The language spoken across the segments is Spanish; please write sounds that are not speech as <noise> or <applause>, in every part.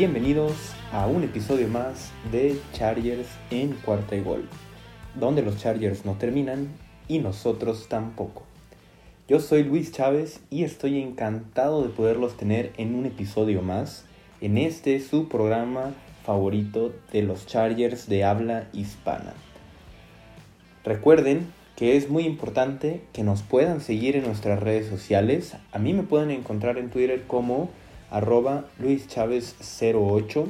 Bienvenidos a un episodio más de Chargers en cuarta y gol, donde los Chargers no terminan y nosotros tampoco. Yo soy Luis Chávez y estoy encantado de poderlos tener en un episodio más, en este su programa favorito de los Chargers de habla hispana. Recuerden que es muy importante que nos puedan seguir en nuestras redes sociales. A mí me pueden encontrar en Twitter como arroba luischavez08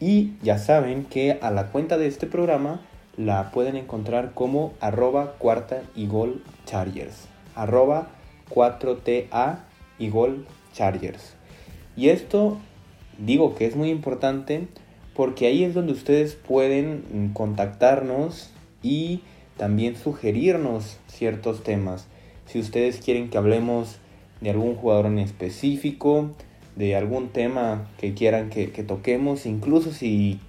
y ya saben que a la cuenta de este programa la pueden encontrar como arroba cuarta y gol chargers. Arroba 4TA y gol chargers. Y esto digo que es muy importante porque ahí es donde ustedes pueden contactarnos y también sugerirnos ciertos temas. Si ustedes quieren que hablemos de algún jugador en específico, de algún tema que quieran que, toquemos, incluso si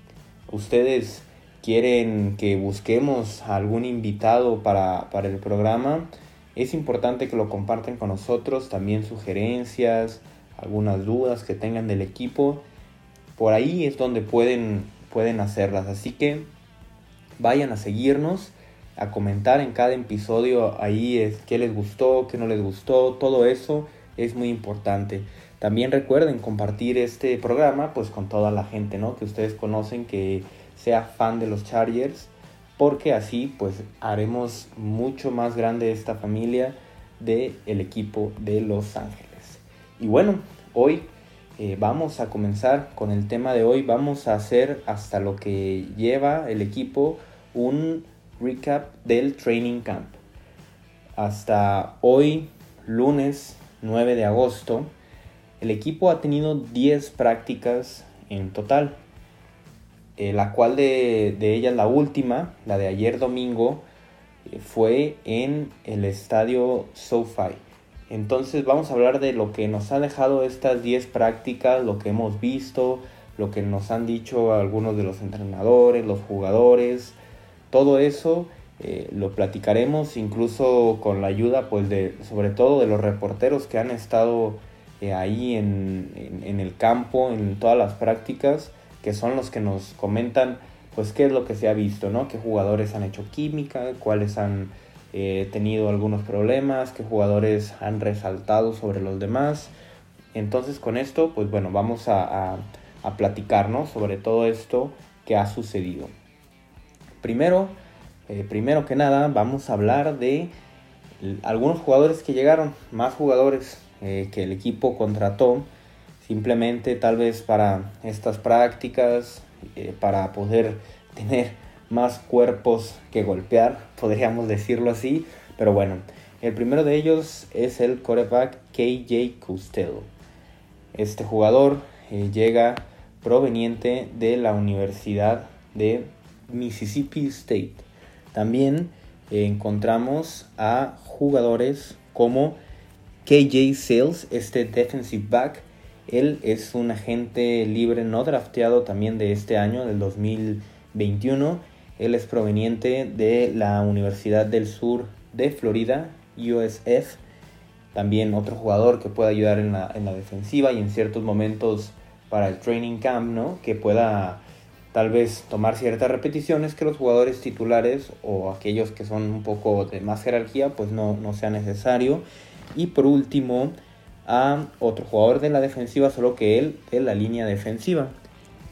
ustedes quieren que busquemos algún invitado para, para el programa, es importante que lo compartan con nosotros, también sugerencias, algunas dudas que tengan del equipo. Por ahí es donde pueden, pueden hacerlas. Así que vayan a seguirnos a comentar en cada episodio ahí es qué les gustó, qué no les gustó, todo eso es muy importante. También recuerden compartir este programa pues con toda la gente, ¿no? Que ustedes conocen que sea fan de los Chargers, porque así pues haremos mucho más grande esta familia del el equipo de Los Ángeles. Y bueno, hoy eh, vamos a comenzar con el tema de hoy. Vamos a hacer hasta lo que lleva el equipo un recap del training camp. Hasta hoy, lunes 9 de agosto, el equipo ha tenido 10 prácticas en total, eh, la cual de, ellas la última, la de ayer domingo, eh, fue en el estadio SoFi. Entonces vamos a hablar de lo que nos ha dejado estas 10 prácticas, lo que hemos visto, lo que nos han dicho algunos de los entrenadores, los jugadores, todo eso eh, lo platicaremos incluso con la ayuda pues de sobre todo de los reporteros que han estado eh, ahí en, el campo en todas las prácticas que son los que nos comentan pues qué es lo que se ha visto no qué jugadores han hecho química cuáles han eh, tenido algunos problemas qué jugadores han resaltado sobre los demás entonces con esto pues bueno vamos a, a, a platicarnos sobre todo esto que ha sucedido. Primero, eh, primero que nada, vamos a hablar de algunos jugadores que llegaron, más jugadores eh, que el equipo contrató, simplemente tal vez para estas prácticas, eh, para poder <laughs> tener más cuerpos que golpear, <laughs> podríamos decirlo así. Pero bueno, el primero de ellos es el coreback KJ Costello. Este jugador llega proveniente de la Universidad de Mississippi State. También eh, encontramos a jugadores como KJ Sales, este defensive back. Él es un agente libre no drafteado también de este año, del 2021. Él es proveniente de la Universidad del Sur de Florida, USF. También otro jugador que pueda ayudar en la, en la defensiva y en ciertos momentos para el training camp, ¿no? Que pueda tal vez tomar ciertas repeticiones que los jugadores titulares o aquellos que son un poco de más jerarquía pues no, no sea necesario. Y por último a otro jugador de la defensiva, solo que él de la línea defensiva.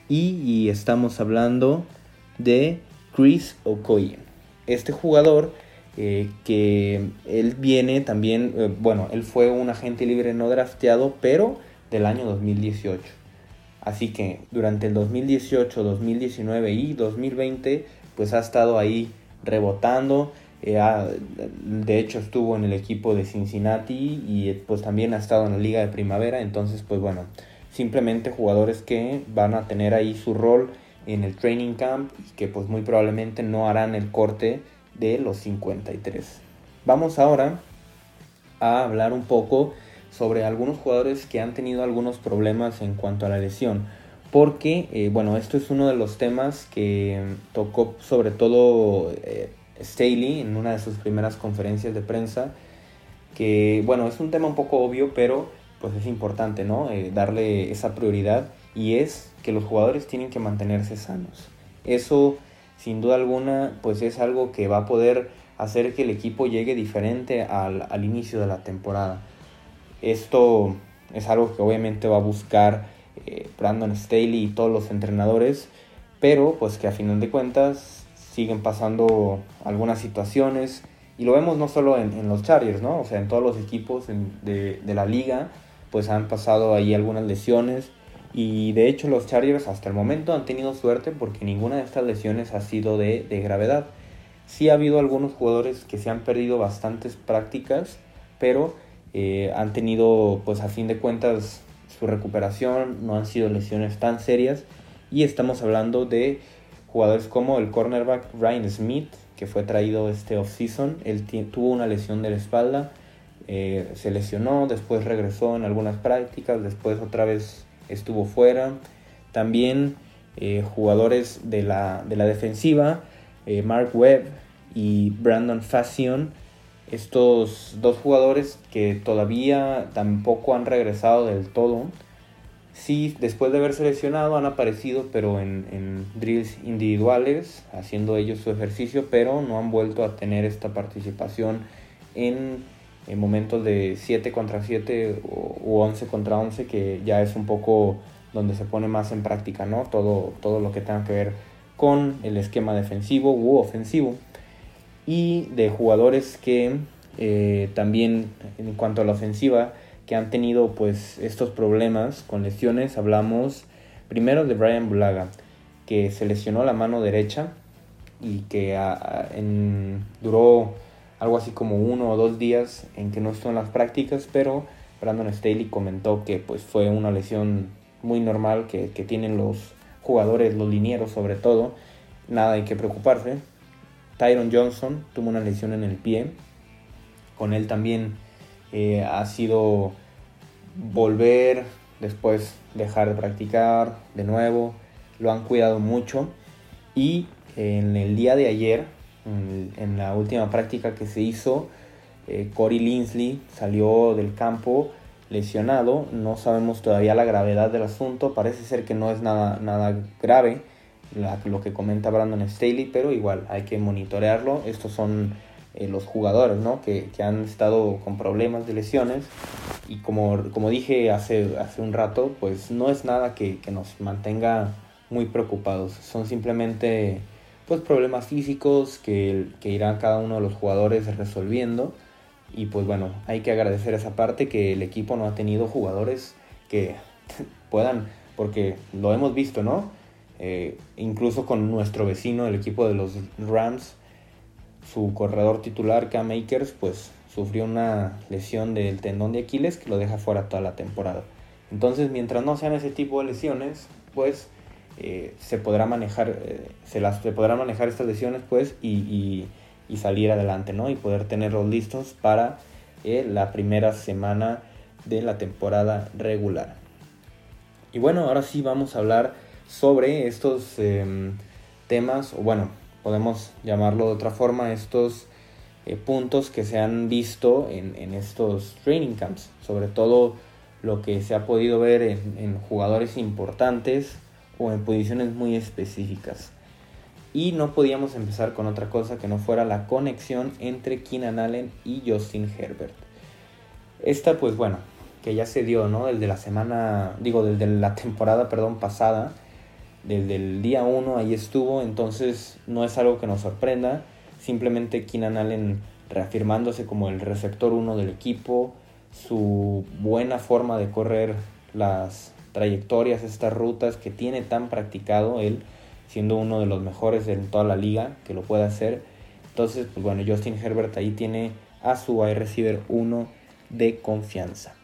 Y, estamos hablando de Chris Okoye. Este jugador eh, que él viene también, eh, bueno, él fue un agente libre no drafteado, pero del año 2018. Así que durante el 2018, 2019 y 2020 pues ha estado ahí rebotando. Eh, de hecho estuvo en el equipo de Cincinnati y pues también ha estado en la liga de primavera. Entonces pues bueno, simplemente jugadores que van a tener ahí su rol en el training camp y que pues muy probablemente no harán el corte de los 53. Vamos ahora a hablar un poco sobre algunos jugadores que han tenido algunos problemas en cuanto a la lesión. Porque, eh, bueno, esto es uno de los temas que tocó sobre todo eh, Staley en una de sus primeras conferencias de prensa. Que, bueno, es un tema un poco obvio, pero pues es importante, ¿no? Eh, darle esa prioridad. y es que los jugadores tienen que mantenerse sanos. Eso, sin duda alguna, pues es algo que va a poder hacer que el equipo llegue diferente al, al inicio de la temporada. Esto es algo que obviamente va a buscar eh, Brandon Staley y todos los entrenadores, pero pues que a final de cuentas siguen pasando algunas situaciones y lo vemos no solo en, los Chargers, ¿no? O sea, en todos los equipos de, de la liga pues han pasado ahí algunas lesiones y de hecho los Chargers hasta el momento han tenido suerte porque ninguna de estas lesiones ha sido de, de gravedad. Sí ha habido algunos jugadores que se han perdido bastantes prácticas, pero eh, han tenido pues a fin de cuentas su recuperación, no han sido lesiones tan serias y estamos hablando de jugadores como el cornerback Ryan Smith, que fue traído este offseason, él tuvo una lesión de la espalda, eh, se lesionó, después regresó en algunas prácticas, después otra vez estuvo fuera. También eh, jugadores de la, de la defensiva, Mark Webb y Brandon Fashion, estos dos jugadores que todavía tampoco han regresado del todo, sí, después de haber seleccionado han aparecido, pero en, drills individuales, haciendo ellos su ejercicio, pero no han vuelto a tener esta participación en, momentos de 7 contra 7 u 11 contra 11, que ya es un poco donde se pone más en práctica, ¿no? Todo, todo lo que tenga que ver con el esquema defensivo u ofensivo y de jugadores que eh, también en cuanto a la ofensiva que han tenido pues estos problemas con lesiones hablamos primero de Brian Bulaga que se lesionó la mano derecha y que duró algo así como uno o dos días en que no estuvo en las prácticas pero Brandon Staley comentó que pues fue una lesión muy normal que, que tienen los jugadores, los linieros sobre todo, nada hay que preocuparse Tyron Johnson tuvo una lesión en el pie. Con él también eh, ha sido volver, después dejar de practicar de nuevo. Lo han cuidado mucho. Y en el día de ayer, en, la última práctica que se hizo, eh, Corey Linsley salió del campo lesionado. No sabemos todavía la gravedad del asunto. Parece ser que no es nada, nada grave lo que comenta Brandon Staley, pero igual hay que monitorearlo. Estos son eh, los jugadores ¿no? que, han estado con problemas de lesiones y como, como dije hace, hace un rato, pues no es nada que, nos mantenga muy preocupados, son simplemente pues problemas físicos que, que irán cada uno de los jugadores resolviendo y pues bueno, hay que agradecer esa parte que el equipo no ha tenido jugadores que <laughs> puedan, porque lo hemos visto, ¿no? Eh, incluso con nuestro vecino, el equipo de los Rams, su corredor titular, Cam Akers, pues sufrió una lesión del tendón de Aquiles que lo deja fuera toda la temporada. Entonces, mientras no sean ese tipo de lesiones, pues eh, se podrá manejar, eh, se las se manejar estas lesiones, pues, y, y, salir adelante, ¿no? Y poder tenerlos listos para la primera semana de la temporada regular. Y bueno, ahora sí vamos a hablar sobre estos em, temas, o bueno, podemos llamarlo de otra forma, estos eh, puntos que se han visto en, estos training camps, sobre todo lo que se ha podido ver en, jugadores importantes o en posiciones muy específicas. Y no podíamos empezar con otra cosa que no fuera la conexión entre Keenan Allen y Justin Herbert. Esta, pues bueno, que ya se dio, ¿no? Desde la semana, digo, desde la temporada, perdón, pasada, desde el día 1 ahí estuvo, entonces no es algo que nos sorprenda, simplemente Keenan Allen reafirmándose como el receptor 1 del equipo, su buena forma de correr las trayectorias, estas rutas que tiene tan practicado él, siendo uno de los mejores en toda la liga que lo puede hacer. Entonces, pues bueno, Justin Herbert ahí tiene a su wide receiver 1 de confianza.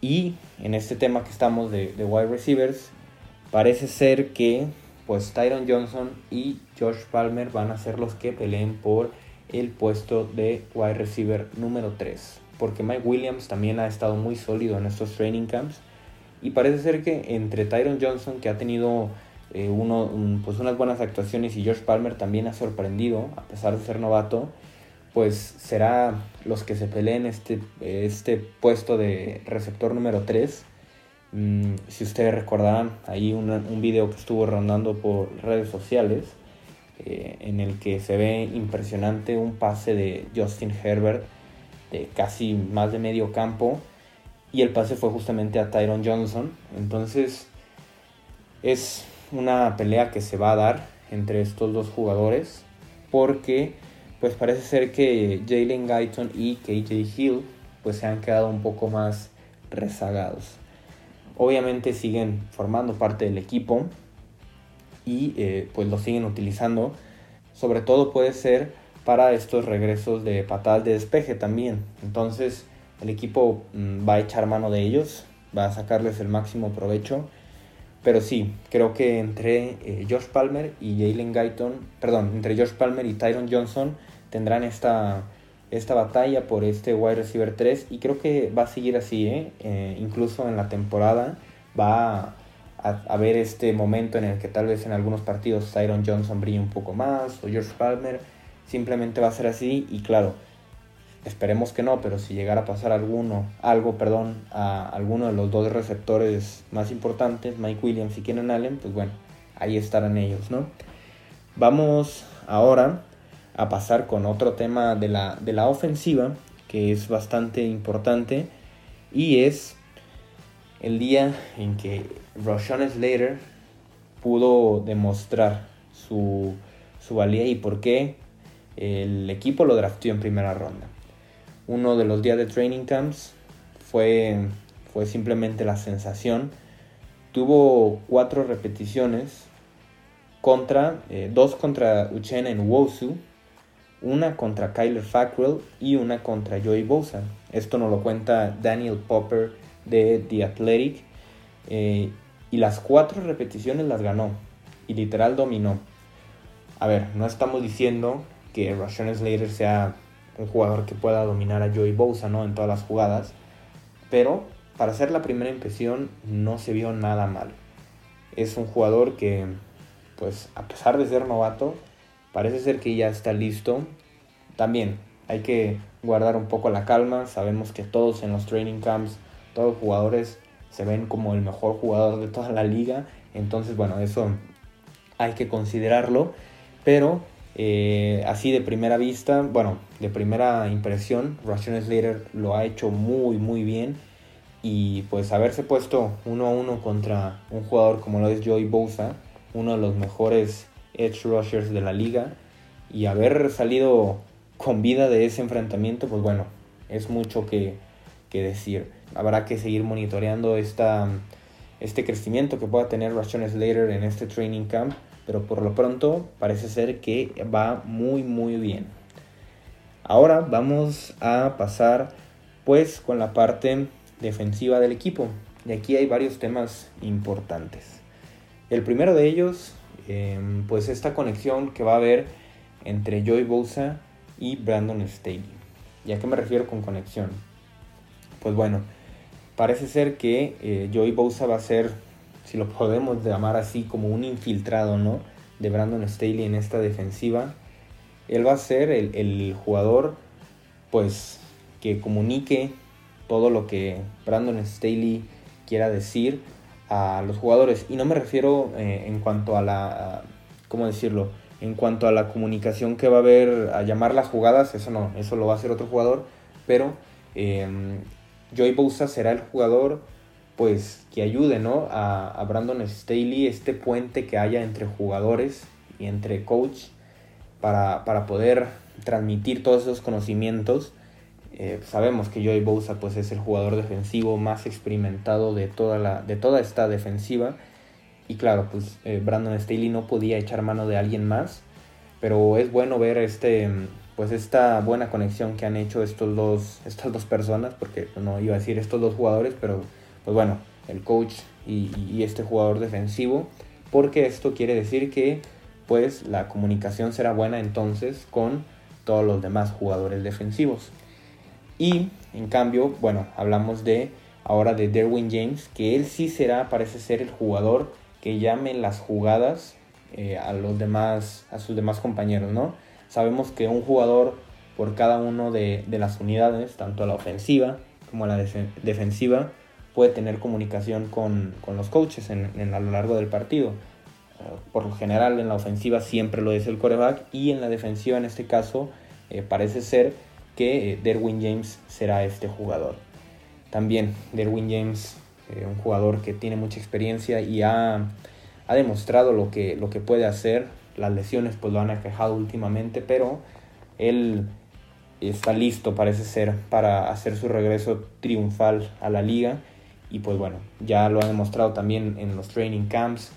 Y en este tema que estamos de, de wide receivers, Parece ser que pues Tyron Johnson y Josh Palmer van a ser los que peleen por el puesto de wide receiver número 3. Porque Mike Williams también ha estado muy sólido en estos training camps. Y parece ser que entre Tyron Johnson, que ha tenido eh, uno, pues unas buenas actuaciones, y Josh Palmer también ha sorprendido, a pesar de ser novato, pues será los que se peleen este, este puesto de receptor número 3 Mm, si ustedes recordarán, hay un video que estuvo rondando por redes sociales eh, en el que se ve impresionante un pase de Justin Herbert de casi más de medio campo y el pase fue justamente a Tyron Johnson. Entonces es una pelea que se va a dar entre estos dos jugadores porque pues parece ser que Jalen Guyton y KJ Hill pues se han quedado un poco más rezagados. Obviamente siguen formando parte del equipo y eh, pues lo siguen utilizando. Sobre todo puede ser para estos regresos de patadas de despeje también. Entonces el equipo mm, va a echar mano de ellos, va a sacarles el máximo provecho. Pero sí, creo que entre eh, Josh Palmer y Jalen Guyton, perdón, entre Josh Palmer y Tyron Johnson tendrán esta, esta batalla por este wide receiver 3 y creo que va a seguir así, ¿eh? Eh, incluso en la temporada va a haber este momento en el que tal vez en algunos partidos Tyron Johnson brille un poco más o George Palmer, simplemente va a ser así y claro, esperemos que no, pero si llegara a pasar alguno, algo, perdón, a alguno de los dos receptores más importantes, Mike Williams y Keenan Allen, pues bueno, ahí estarán ellos, ¿no? Vamos ahora a pasar con otro tema de la, de la ofensiva que es bastante importante y es el día en que Roshan Slater pudo demostrar su, su valía y por qué el equipo lo draftió en primera ronda. Uno de los días de training camps fue, fue simplemente la sensación. Tuvo cuatro repeticiones contra, eh, dos contra Uchenna Wosu una contra Kyler Fackrell y una contra Joey Bosa. Esto nos lo cuenta Daniel Popper de The Athletic. Eh, y las cuatro repeticiones las ganó. Y literal dominó. A ver, no estamos diciendo que Rashawn Slater sea un jugador que pueda dominar a Joey Bosa ¿no? en todas las jugadas. Pero para hacer la primera impresión no se vio nada mal. Es un jugador que, pues a pesar de ser novato, Parece ser que ya está listo. También hay que guardar un poco la calma. Sabemos que todos en los training camps, todos los jugadores se ven como el mejor jugador de toda la liga. Entonces, bueno, eso hay que considerarlo. Pero eh, así de primera vista, bueno, de primera impresión, Russian Slater lo ha hecho muy, muy bien. Y pues haberse puesto uno a uno contra un jugador como lo es Joey Bosa, uno de los mejores edge rushers de la liga y haber salido con vida de ese enfrentamiento, pues bueno, es mucho que, decir. Habrá que seguir monitoreando esta, este crecimiento que pueda tener Rashawn Slater en este training camp, pero por lo pronto parece ser que va muy muy bien. Ahora vamos a pasar pues con la parte defensiva del equipo. Y aquí hay varios temas importantes. El primero de ellos Em, pues esta conexión que va a haber entre Joey Bosa y Brandon Staley. ¿Y a qué me refiero con conexión? Pues bueno, parece ser que eh, Joey Bosa va a ser, si lo podemos llamar así, como un infiltrado, ¿no? De Brandon Staley en esta defensiva. Él va a ser el, el jugador, pues, que comunique todo lo que Brandon Staley quiera decir a los jugadores. Y no me refiero eh, en cuanto a la, ¿cómo decirlo? En cuanto a la comunicación que va a haber, a llamar las jugadas, eso no, eso lo va a hacer otro jugador. Pero eh, Joey Bosa será el jugador pues que ayude ¿no? a, a Brandon Staley, este puente que haya entre jugadores y entre coach para, para poder transmitir todos esos conocimientos eh, sabemos que Joey Bosa pues, es el jugador defensivo más experimentado de toda, la, de toda esta defensiva. Y claro, pues eh, Brandon Staley no podía echar mano de alguien más. Pero es bueno ver este, pues esta buena conexión que han hecho estos dos, estas dos personas. Porque no iba a decir estos dos jugadores, pero pues bueno, el coach y, y este jugador defensivo. Porque esto quiere decir que pues la comunicación será buena entonces con todos los demás jugadores defensivos. Y en cambio, bueno, hablamos de ahora de Derwin James, que él sí será, parece ser el jugador que llame las jugadas eh, a los demás, a sus demás compañeros, ¿no? Sabemos que un jugador por cada uno de, las unidades, tanto a la ofensiva como a la defensiva, puede tener comunicación con, los coaches en, a lo largo del partido. Eh, por lo general en la ofensiva siempre lo es el coreback y en la defensiva en este caso eh, parece ser que eh, Derwin James será este jugador. También Derwin James, un jugador que tiene mucha experiencia y ha, ha, demostrado lo que, lo que puede hacer. Las lesiones pues lo han aquejado últimamente, pero él está listo, parece ser, para hacer su regreso triunfal a la liga. Y pues bueno, ya lo ha demostrado también en los training camps,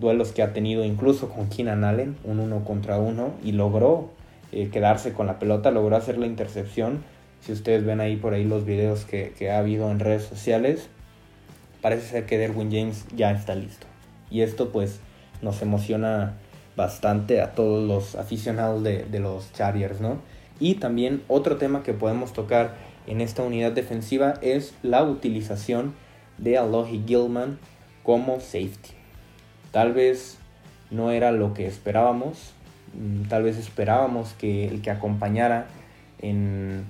duelos que ha tenido incluso con Keenan Allen, un uno contra uno, y logró eh, quedarse con la pelota, logró hacer la intercepción. Si ustedes ven ahí por ahí los videos que, que ha habido en redes sociales, parece ser que Derwin James ya está listo. Y esto pues nos emociona bastante a todos los aficionados de, de los Chargers, ¿no? Y también otro tema que podemos tocar en esta unidad defensiva es la utilización de Alohi Gilman como safety. Tal vez no era lo que esperábamos, tal vez esperábamos que el que acompañara en,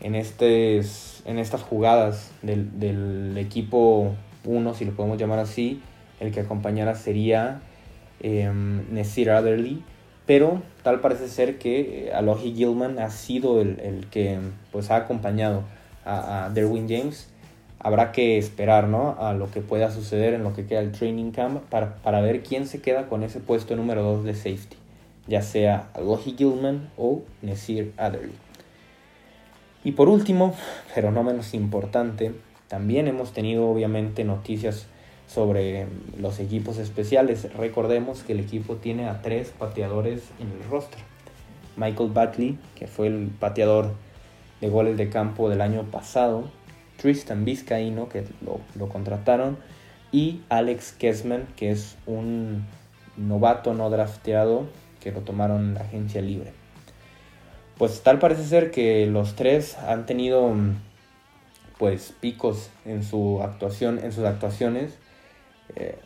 en, en estas jugadas del, equipo 1, si lo podemos llamar así, el que acompañara sería eh, Nesir Adderley, pero tal parece ser que eh, Alohi Gilman ha sido el, que pues, ha acompañado a, Derwin James. Habrá que esperar ¿no? a lo que pueda suceder en lo que queda el training camp para, para ver quién se queda con ese puesto número 2 de safety, ya sea Alohi Gilman o Nesir Adderley. Y por último, pero no menos importante, también hemos tenido obviamente noticias sobre los equipos especiales. Recordemos que el equipo tiene a tres pateadores en el roster. Michael Batley, que fue el pateador de goles de campo del año pasado. Tristan Vizcaíno, que lo, contrataron. Y Alex Kessman, que es un novato no drafteado que lo tomaron agencia libre. Pues tal parece ser que los tres han tenido pues picos en su actuación, en sus actuaciones eh,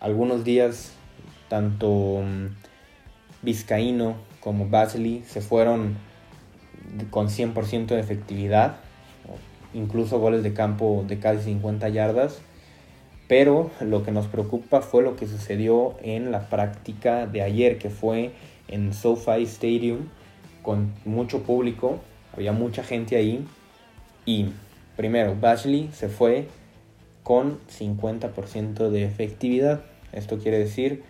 algunos días, tanto mm, Vizcaíno como Basley se fueron con 100% de efectividad, incluso goles de campo de casi 50 yardas. Pero lo que nos preocupa fue lo que sucedió en la práctica de ayer, que fue en SoFi Stadium, con mucho público, había mucha gente ahí. Y primero, Basley se fue con 50% de efectividad. Esto quiere decir,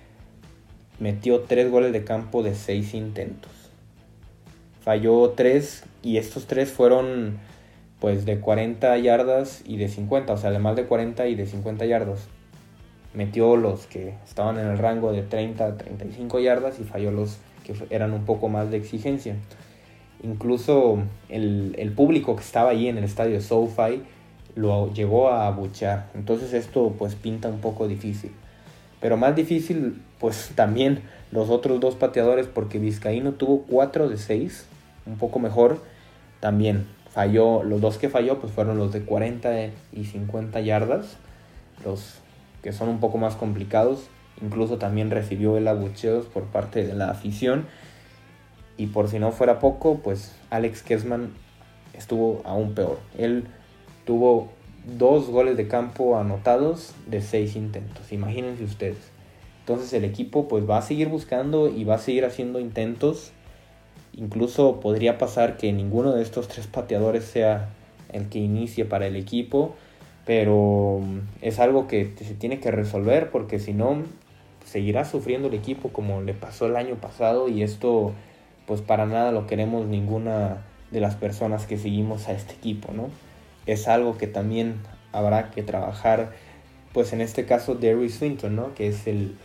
metió 3 goles de campo de 6 intentos. Falló 3 y estos 3 fueron pues de 40 yardas y de 50, o sea, de más de 40 y de 50 yardas. Metió los que estaban en el rango de 30 a 35 yardas y falló los que eran un poco más de exigencia. Incluso el, el público que estaba ahí en el estadio SoFi lo llegó a abuchear. Entonces esto pues pinta un poco difícil. Pero más difícil pues <laughs> también los otros dos pateadores porque Vizcaíno tuvo 4 de 6, un poco mejor. También falló, los dos que falló pues fueron los de 40 y 50 yardas, los que son un poco más complicados. Incluso también recibió el abucheos por parte de la afición. Y por si no fuera poco, pues Alex Kessman estuvo aún peor. Él tuvo dos goles de campo anotados de seis intentos. Imagínense ustedes. Entonces el equipo pues va a seguir buscando y va a seguir haciendo intentos. Incluso podría pasar que ninguno de estos tres pateadores sea el que inicie para el equipo. Pero es algo que se tiene que resolver porque si no seguirá sufriendo el equipo como le pasó el año pasado y esto pues para nada lo queremos ninguna de las personas que seguimos a este equipo, ¿no? es algo que también habrá que trabajar, pues en este caso Derry Swinton, ¿no? que es el,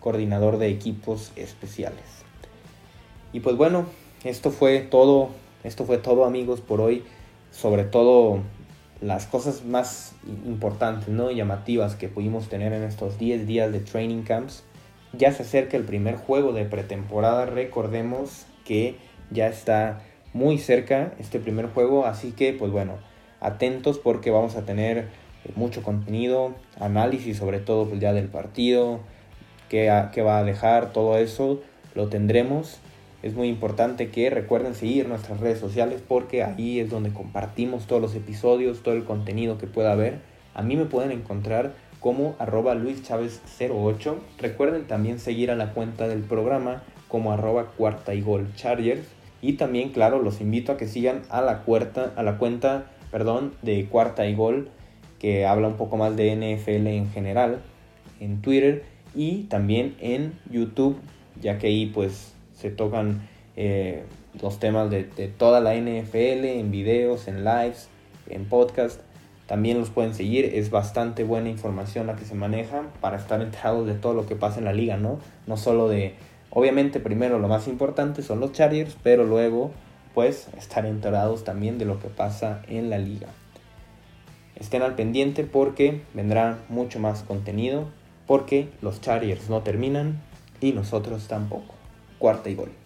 coordinador de equipos especiales. Y pues bueno, esto fue todo, esto fue todo amigos por hoy, sobre todo las cosas más importantes, ¿no? llamativas que pudimos tener en estos 10 días de training camps. Ya se acerca el primer juego de pretemporada, recordemos que ya está muy cerca este primer juego, así que pues bueno, atentos porque vamos a tener eh, mucho contenido, análisis sobre todo pues ya del partido, qué, qué va a dejar, todo eso lo tendremos. Es muy importante que recuerden seguir nuestras redes sociales porque ahí es donde compartimos todos los episodios, todo el contenido que pueda haber A mí me pueden encontrar como arroba luischavez08. Recuerden también seguir a la cuenta del programa como arroba cuarta y gol chargers. Y también, claro, los invito a que sigan a la, cuarta, a la cuenta perdón, de cuarta y gol que habla un poco más de NFL en general en Twitter y también en YouTube, ya que ahí pues se tocan eh, los temas de, toda la NFL en videos, en lives, en podcast. También los pueden seguir, es bastante buena información la que se maneja para estar enterados de todo lo que pasa en la liga, ¿no? No solo de, obviamente primero lo más importante son los Chargers, pero luego pues estar enterados también de lo que pasa en la liga. Estén al pendiente porque vendrá mucho más contenido, porque los Chargers no terminan y nosotros tampoco. Cuarta y gol.